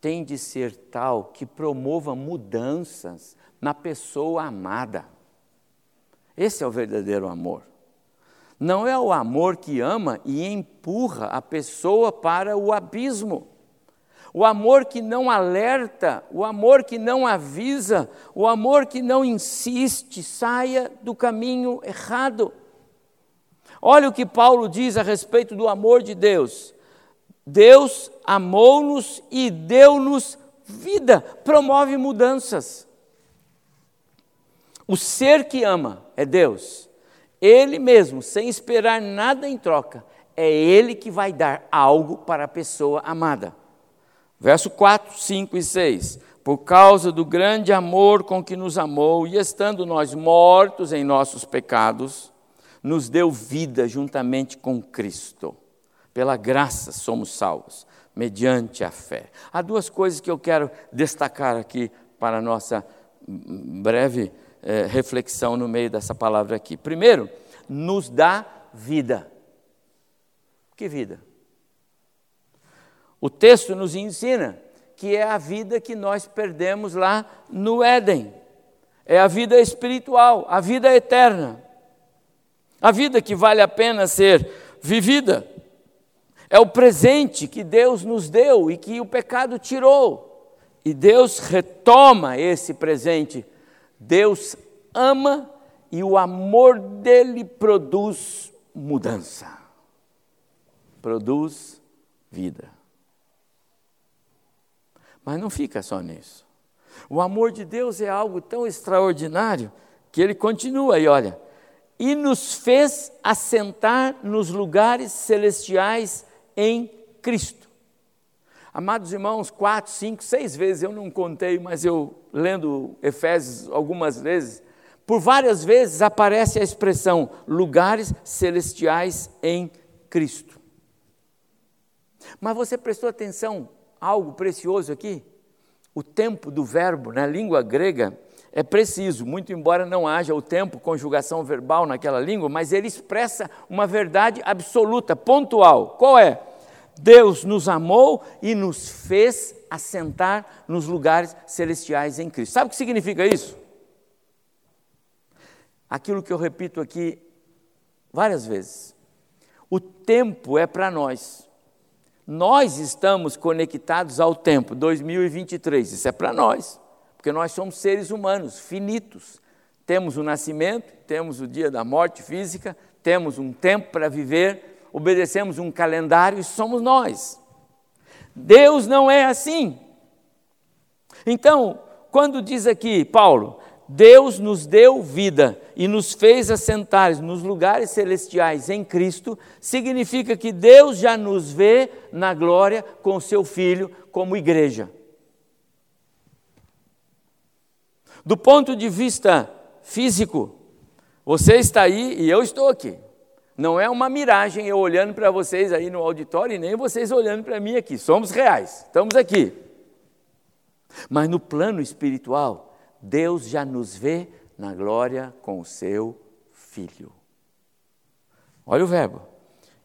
tem de ser tal que promova mudanças na pessoa amada. Esse é o verdadeiro amor. Não é o amor que ama e empurra a pessoa para o abismo. O amor que não alerta, o amor que não avisa, o amor que não insiste, saia do caminho errado. Olha o que Paulo diz a respeito do amor de Deus. Deus amou-nos e deu-nos vida, promove mudanças. O ser que ama é Deus. Ele mesmo, sem esperar nada em troca, é Ele que vai dar algo para a pessoa amada. Verso 4, 5 e 6. Por causa do grande amor com que nos amou, e estando nós mortos em nossos pecados, nos deu vida juntamente com Cristo. Pela graça somos salvos, mediante a fé. Há duas coisas que eu quero destacar aqui para a nossa breve é, reflexão no meio dessa palavra aqui. Primeiro, nos dá vida. Que vida? O texto nos ensina que é a vida que nós perdemos lá no Éden. É a vida espiritual, a vida eterna. A vida que vale a pena ser vivida. É o presente que Deus nos deu e que o pecado tirou. E Deus retoma esse presente Deus ama e o amor dele produz mudança, produz vida. Mas não fica só nisso. O amor de Deus é algo tão extraordinário que ele continua e olha, e nos fez assentar nos lugares celestiais em Cristo. Amados irmãos, quatro, cinco, seis vezes, eu não contei, mas eu lendo Efésios algumas vezes, por várias vezes aparece a expressão lugares celestiais em Cristo. Mas você prestou atenção a algo precioso aqui? O tempo do verbo na língua grega é preciso, muito embora não haja o tempo, conjugação verbal naquela língua, mas ele expressa uma verdade absoluta, pontual. Qual é? Deus nos amou e nos fez assentar nos lugares celestiais em Cristo. Sabe o que significa isso? Aquilo que eu repito aqui várias vezes. O tempo é para nós. Nós estamos conectados ao tempo 2023. Isso é para nós, porque nós somos seres humanos, finitos. Temos o nascimento, temos o dia da morte física, temos um tempo para viver obedecemos um calendário e somos nós. Deus não é assim. Então, quando diz aqui, Paulo, Deus nos deu vida e nos fez assentar nos lugares celestiais em Cristo, significa que Deus já nos vê na glória com seu Filho como igreja. Do ponto de vista físico, você está aí e eu estou aqui. Não é uma miragem eu olhando para vocês aí no auditório e nem vocês olhando para mim aqui. Somos reais, estamos aqui. Mas no plano espiritual, Deus já nos vê na glória com o seu Filho. Olha o verbo.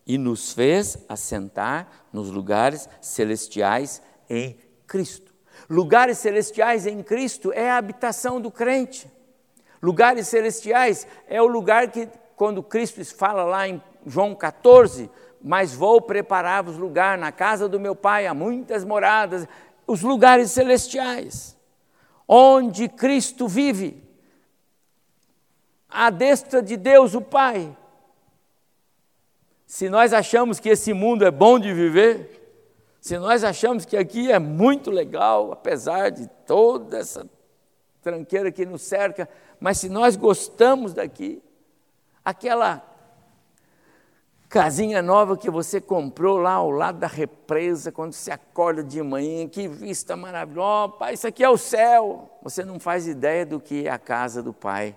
E nos fez assentar nos lugares celestiais em Cristo. Lugares celestiais em Cristo é a habitação do crente. Lugares celestiais é o lugar que, quando Cristo fala lá em João 14, mas vou preparar-vos lugar na casa do meu Pai, há muitas moradas, os lugares celestiais, onde Cristo vive, à destra de Deus o Pai. Se nós achamos que esse mundo é bom de viver, se nós achamos que aqui é muito legal, apesar de toda essa tranqueira que nos cerca, mas se nós gostamos daqui, aquela casinha nova que você comprou lá ao lado da represa, quando você acorda de manhã, que vista maravilhosa, oh, pai, isso aqui é o céu. Você não faz ideia do que é a casa do Pai,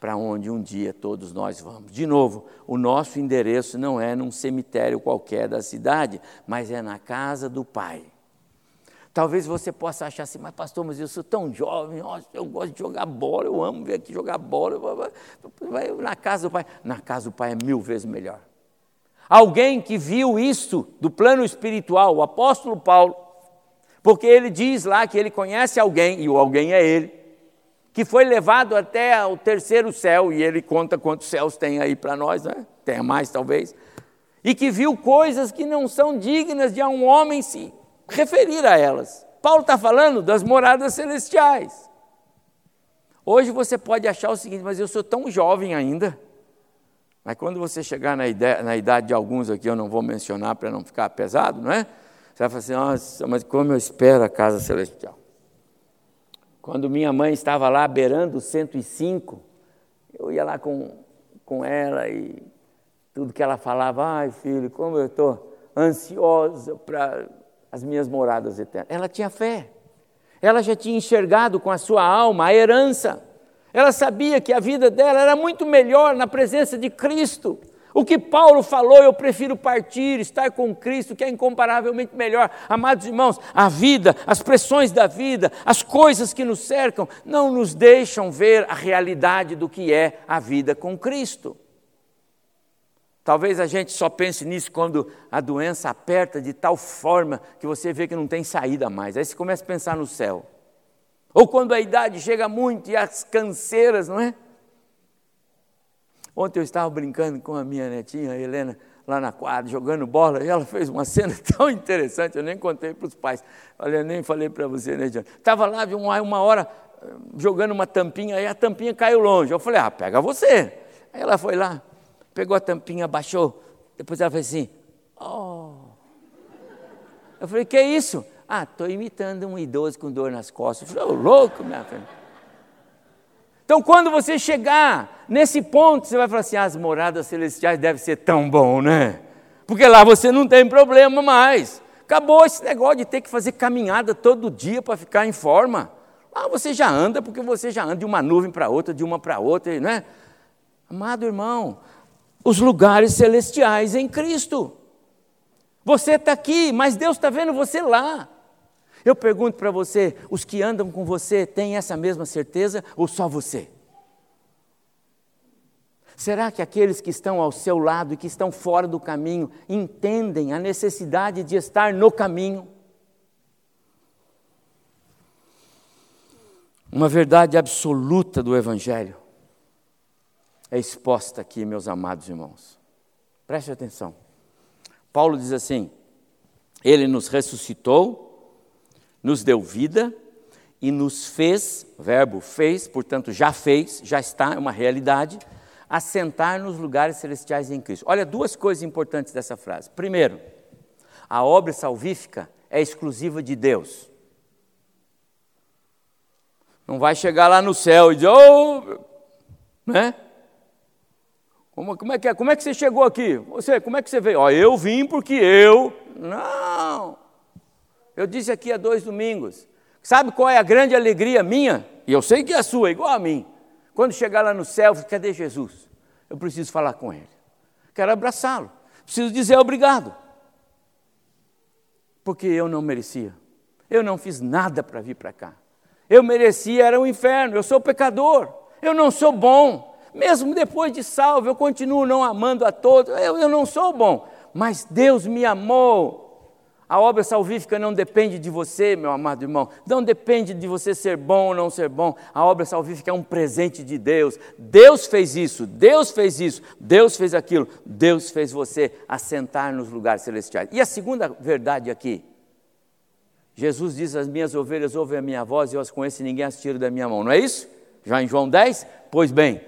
para onde um dia todos nós vamos. De novo, o nosso endereço não é num cemitério qualquer da cidade, mas é na casa do Pai. Talvez você possa achar assim, mas pastor, mas eu sou tão jovem, eu gosto de jogar bola, eu amo vir aqui jogar bola. Vai na casa do pai. Na casa do pai é mil vezes melhor. Alguém que viu isso do plano espiritual, o apóstolo Paulo, porque ele diz lá que ele conhece alguém, e o alguém é ele, que foi levado até o terceiro céu, e ele conta quantos céus tem aí para nós, né? tem mais talvez, e que viu coisas que não são dignas de um homem se referir a elas. Paulo está falando das moradas celestiais. Hoje você pode achar o seguinte, mas eu sou tão jovem ainda. Mas quando você chegar na, ideia, na idade de alguns aqui, eu não vou mencionar para não ficar pesado, não é? Você vai falar assim, mas como eu espero a casa celestial. Quando minha mãe estava lá beirando 105, eu ia lá com, com ela e tudo que ela falava, ai filho, como eu estou ansiosa para as minhas moradas eternas. Ela tinha fé. Ela já tinha enxergado com a sua alma a herança. Ela sabia que a vida dela era muito melhor na presença de Cristo. O que Paulo falou, eu prefiro partir, estar com Cristo, que é incomparavelmente melhor. Amados irmãos, a vida, as pressões da vida, as coisas que nos cercam, não nos deixam ver a realidade do que é a vida com Cristo. Talvez a gente só pense nisso quando a doença aperta de tal forma que você vê que não tem saída mais. Aí você começa a pensar no céu. Ou quando a idade chega muito e as canseiras, não é? Ontem eu estava brincando com a minha netinha, a Helena, lá na quadra, jogando bola, e ela fez uma cena tão interessante, eu nem contei para os pais. Olha, eu nem falei para você, né, John? Estava lá, uma, uma hora, jogando uma tampinha, aí a tampinha caiu longe. Eu falei, ah, pega você. Aí ela foi lá, pegou a tampinha, abaixou. Depois ela fez assim, oh. Eu falei, que é isso? Ah, estou imitando um idoso com dor nas costas. Eu falei, oh, louco, minha filha. Então, quando você chegar nesse ponto, você vai falar assim: ah, as moradas celestiais devem ser tão bom, né? Porque lá você não tem problema mais. Acabou esse negócio de ter que fazer caminhada todo dia para ficar em forma. Lá você já anda, porque você já anda de uma nuvem para outra, de uma para outra, né? Amado irmão, os lugares celestiais em Cristo. Você está aqui, mas Deus está vendo você lá. Eu pergunto para você: os que andam com você têm essa mesma certeza ou só você? Será que aqueles que estão ao seu lado e que estão fora do caminho entendem a necessidade de estar no caminho? Uma verdade absoluta do Evangelho é exposta aqui, meus amados irmãos. Preste atenção. Paulo diz assim: Ele nos ressuscitou, nos deu vida e nos fez, verbo fez, portanto já fez, já está, é uma realidade, assentar nos lugares celestiais em Cristo. Olha duas coisas importantes dessa frase. Primeiro, a obra salvífica é exclusiva de Deus. Não vai chegar lá no céu e dizer, oh, né? Como, como, é que é? Como é que você chegou aqui? Você, como é que você veio? Ó, eu vim porque eu. Não. Eu disse aqui há dois domingos. Sabe qual é a grande alegria minha? e eu sei que é a sua, igual a mim. Quando chegar lá no céu, cadê Jesus? Eu preciso falar com ele. Quero abraçá-lo. Preciso dizer obrigado. Porque eu não merecia. Eu não fiz nada para vir para cá. Eu merecia, era o um inferno. Eu sou pecador. Eu não sou bom. Mesmo depois de salvo, eu continuo não amando a todos. Eu, eu não sou bom. Mas Deus me amou a obra salvífica não depende de você, meu amado irmão, não depende de você ser bom ou não ser bom. A obra salvífica é um presente de Deus. Deus fez isso, Deus fez isso, Deus fez aquilo, Deus fez você assentar nos lugares celestiais. E a segunda verdade aqui, Jesus diz: As minhas ovelhas ouvem a minha voz e eu as conheço e ninguém as tira da minha mão, não é isso? Já em João 10? Pois bem,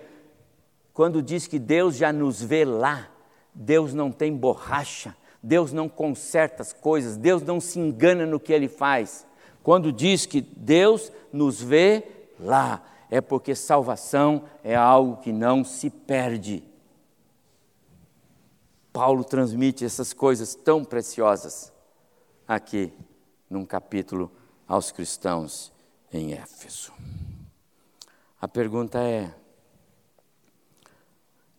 quando diz que Deus já nos vê lá, Deus não tem borracha Deus não conserta as coisas, Deus não se engana no que ele faz. Quando diz que Deus nos vê lá, é porque salvação é algo que não se perde. Paulo transmite essas coisas tão preciosas aqui num capítulo aos cristãos em Éfeso. A pergunta é: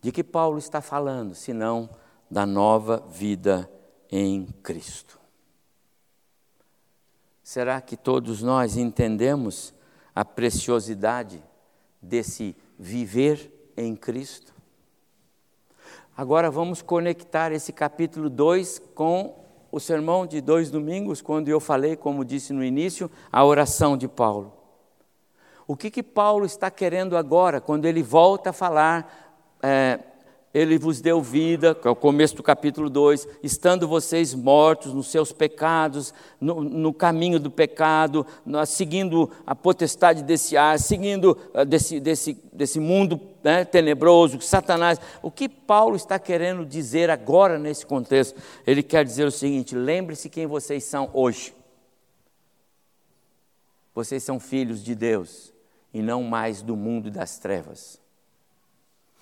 de que Paulo está falando, se não da nova vida em Cristo. Será que todos nós entendemos a preciosidade desse viver em Cristo? Agora vamos conectar esse capítulo 2 com o sermão de dois domingos, quando eu falei, como disse no início, a oração de Paulo. O que, que Paulo está querendo agora, quando ele volta a falar é, ele vos deu vida, que é o começo do capítulo 2, estando vocês mortos nos seus pecados, no, no caminho do pecado, no, seguindo a potestade desse ar, seguindo uh, desse, desse, desse mundo né, tenebroso, Satanás. O que Paulo está querendo dizer agora nesse contexto? Ele quer dizer o seguinte: lembre-se quem vocês são hoje. Vocês são filhos de Deus e não mais do mundo das trevas.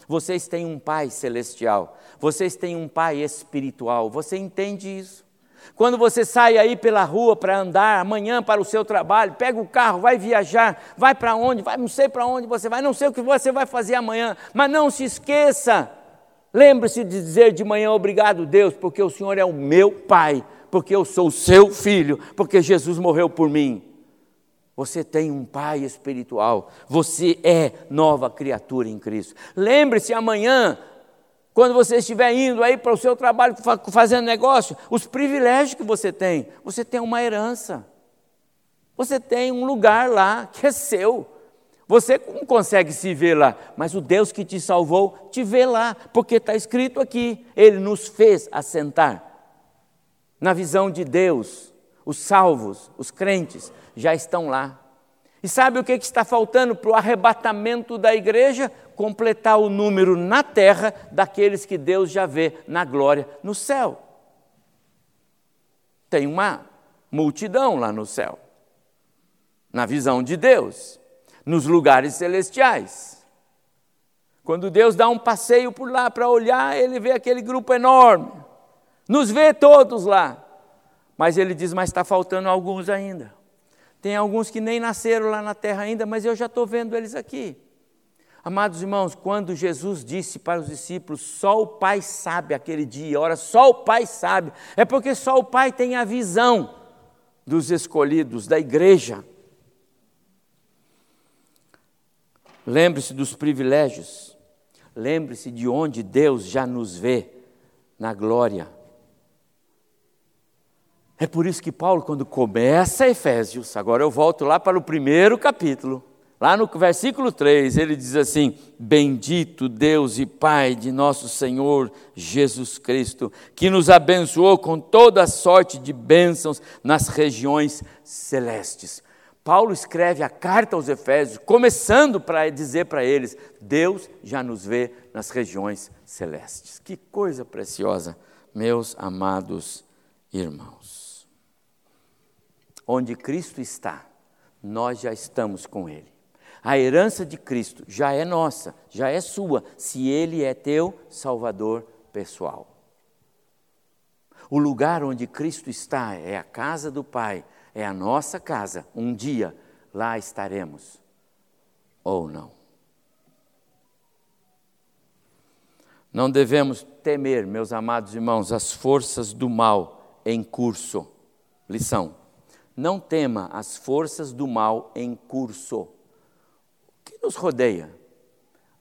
Vocês têm um Pai celestial, vocês têm um Pai espiritual, você entende isso? Quando você sai aí pela rua para andar, amanhã para o seu trabalho, pega o carro, vai viajar, vai para onde, vai, não sei para onde você vai, não sei o que você vai fazer amanhã, mas não se esqueça, lembre-se de dizer de manhã obrigado, Deus, porque o Senhor é o meu Pai, porque eu sou o seu filho, porque Jesus morreu por mim. Você tem um pai espiritual. Você é nova criatura em Cristo. Lembre-se amanhã, quando você estiver indo aí para o seu trabalho, fazendo negócio, os privilégios que você tem. Você tem uma herança. Você tem um lugar lá que é seu. Você não consegue se ver lá, mas o Deus que te salvou te vê lá, porque está escrito aqui: Ele nos fez assentar. Na visão de Deus, os salvos, os crentes, já estão lá. E sabe o que está faltando para o arrebatamento da igreja? Completar o número na terra daqueles que Deus já vê na glória no céu. Tem uma multidão lá no céu, na visão de Deus, nos lugares celestiais. Quando Deus dá um passeio por lá para olhar, ele vê aquele grupo enorme, nos vê todos lá. Mas ele diz: Mas está faltando alguns ainda. Tem alguns que nem nasceram lá na terra ainda, mas eu já estou vendo eles aqui. Amados irmãos, quando Jesus disse para os discípulos, só o Pai sabe aquele dia, ora, só o Pai sabe, é porque só o Pai tem a visão dos escolhidos, da igreja. Lembre-se dos privilégios, lembre-se de onde Deus já nos vê na glória. É por isso que Paulo, quando começa Efésios, agora eu volto lá para o primeiro capítulo, lá no versículo 3, ele diz assim: Bendito Deus e Pai de nosso Senhor Jesus Cristo, que nos abençoou com toda a sorte de bênçãos nas regiões celestes. Paulo escreve a carta aos Efésios, começando para dizer para eles: Deus já nos vê nas regiões celestes. Que coisa preciosa, meus amados irmãos. Onde Cristo está, nós já estamos com Ele. A herança de Cristo já é nossa, já é sua, se Ele é teu Salvador pessoal. O lugar onde Cristo está é a casa do Pai, é a nossa casa. Um dia lá estaremos ou não. Não devemos temer, meus amados irmãos, as forças do mal em curso. Lição: não tema as forças do mal em curso. O que nos rodeia?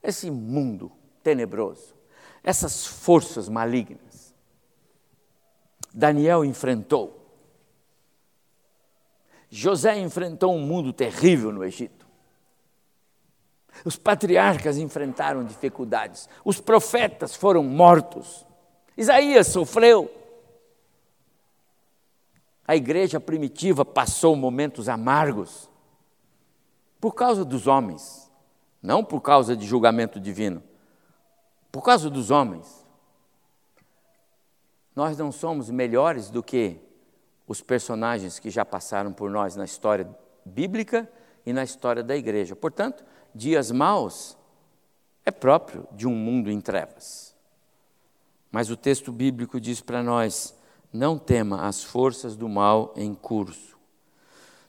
Esse mundo tenebroso, essas forças malignas. Daniel enfrentou. José enfrentou um mundo terrível no Egito. Os patriarcas enfrentaram dificuldades. Os profetas foram mortos. Isaías sofreu. A igreja primitiva passou momentos amargos por causa dos homens, não por causa de julgamento divino, por causa dos homens. Nós não somos melhores do que os personagens que já passaram por nós na história bíblica e na história da igreja. Portanto, dias maus é próprio de um mundo em trevas. Mas o texto bíblico diz para nós: não tema as forças do mal em curso,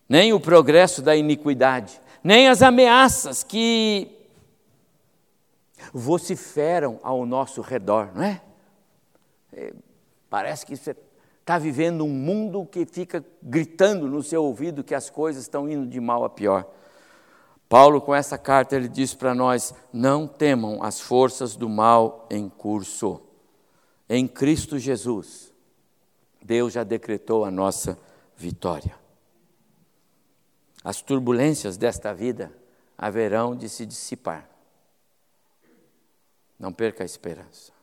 nem o progresso da iniquidade, nem as ameaças que vociferam ao nosso redor, não é? é parece que você está vivendo um mundo que fica gritando no seu ouvido que as coisas estão indo de mal a pior. Paulo, com essa carta, ele diz para nós: não temam as forças do mal em curso. Em Cristo Jesus, Deus já decretou a nossa vitória. As turbulências desta vida haverão de se dissipar. Não perca a esperança.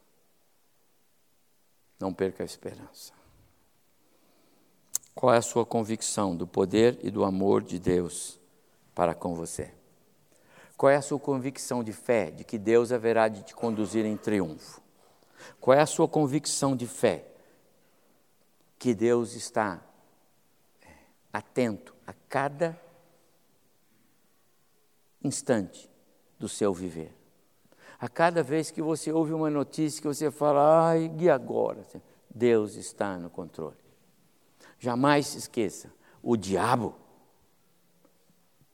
Não perca a esperança. Qual é a sua convicção do poder e do amor de Deus? para com você? Qual é a sua convicção de fé de que Deus haverá de te conduzir em triunfo? Qual é a sua convicção de fé que Deus está é, atento a cada instante do seu viver? A cada vez que você ouve uma notícia que você fala, ai, e agora? Deus está no controle. Jamais se esqueça, o diabo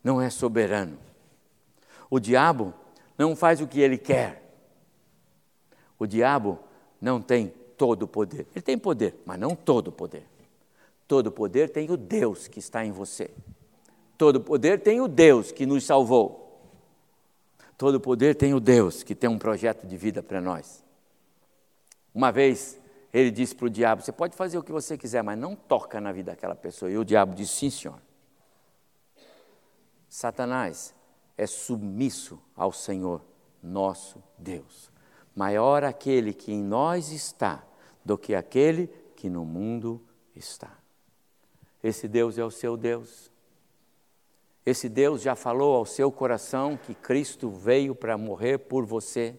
não é soberano. O diabo não faz o que ele quer. O diabo não tem todo o poder. Ele tem poder, mas não todo o poder. Todo o poder tem o Deus que está em você. Todo o poder tem o Deus que nos salvou. Todo o poder tem o Deus que tem um projeto de vida para nós. Uma vez ele disse para o diabo: Você pode fazer o que você quiser, mas não toca na vida daquela pessoa. E o diabo disse: Sim, senhor. Satanás é submisso ao Senhor, nosso Deus. Maior aquele que em nós está do que aquele que no mundo está. Esse Deus é o seu Deus. Esse Deus já falou ao seu coração que Cristo veio para morrer por você.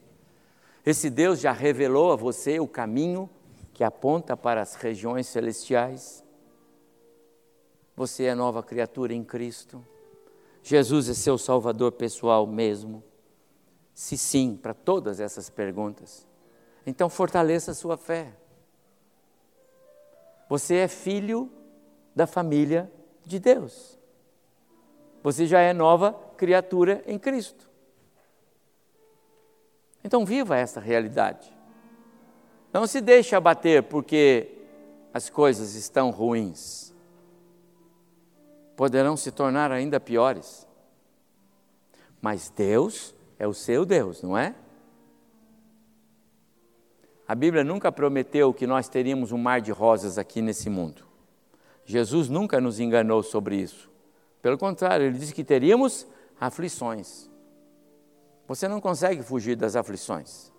Esse Deus já revelou a você o caminho que aponta para as regiões celestiais. Você é nova criatura em Cristo. Jesus é seu salvador pessoal mesmo? Se sim, para todas essas perguntas, então fortaleça a sua fé. Você é filho da família de Deus. Você já é nova criatura em Cristo. Então viva essa realidade. Não se deixe abater porque as coisas estão ruins poderão se tornar ainda piores. Mas Deus é o seu Deus, não é? A Bíblia nunca prometeu que nós teríamos um mar de rosas aqui nesse mundo. Jesus nunca nos enganou sobre isso. Pelo contrário, ele disse que teríamos aflições. Você não consegue fugir das aflições.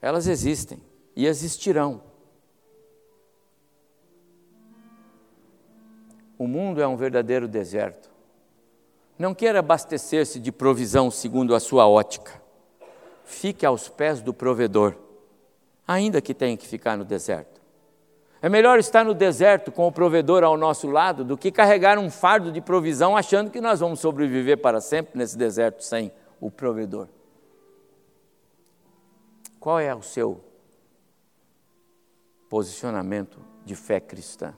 Elas existem e existirão. O mundo é um verdadeiro deserto. Não queira abastecer-se de provisão segundo a sua ótica. Fique aos pés do provedor, ainda que tenha que ficar no deserto. É melhor estar no deserto com o provedor ao nosso lado do que carregar um fardo de provisão achando que nós vamos sobreviver para sempre nesse deserto sem o provedor. Qual é o seu posicionamento de fé cristã?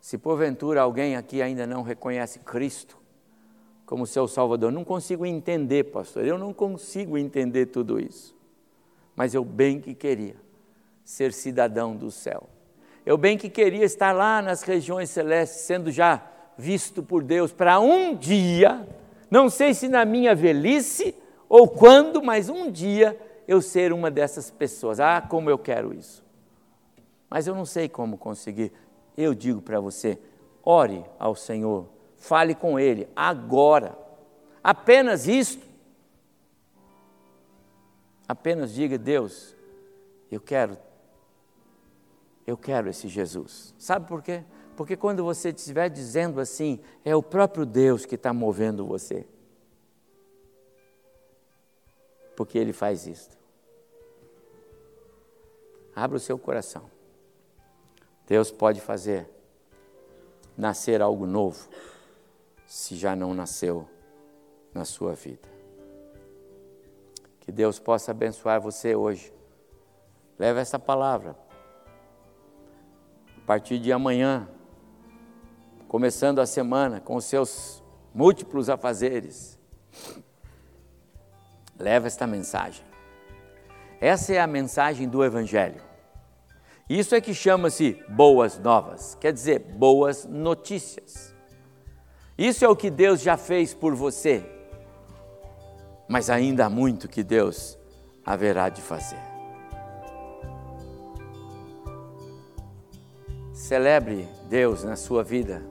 Se porventura alguém aqui ainda não reconhece Cristo como seu Salvador. Não consigo entender, pastor, eu não consigo entender tudo isso. Mas eu bem que queria ser cidadão do céu. Eu bem que queria estar lá nas regiões celestes, sendo já visto por Deus, para um dia, não sei se na minha velhice ou quando, mas um dia eu ser uma dessas pessoas. Ah, como eu quero isso. Mas eu não sei como conseguir. Eu digo para você: ore ao Senhor Fale com Ele agora. Apenas isto. Apenas diga, Deus, eu quero, eu quero esse Jesus. Sabe por quê? Porque quando você estiver dizendo assim, é o próprio Deus que está movendo você. Porque Ele faz isto. Abra o seu coração. Deus pode fazer nascer algo novo se já não nasceu na sua vida. Que Deus possa abençoar você hoje. Leve essa palavra. A partir de amanhã, começando a semana com os seus múltiplos afazeres, leva esta mensagem. Essa é a mensagem do Evangelho. Isso é que chama-se boas novas, quer dizer, boas notícias. Isso é o que Deus já fez por você, mas ainda há muito que Deus haverá de fazer. Celebre Deus na sua vida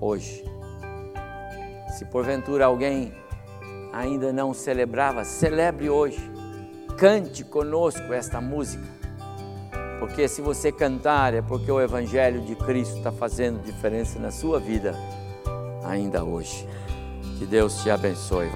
hoje. Se porventura alguém ainda não celebrava, celebre hoje. Cante conosco esta música. Porque se você cantar é porque o Evangelho de Cristo está fazendo diferença na sua vida ainda hoje. Que Deus te abençoe.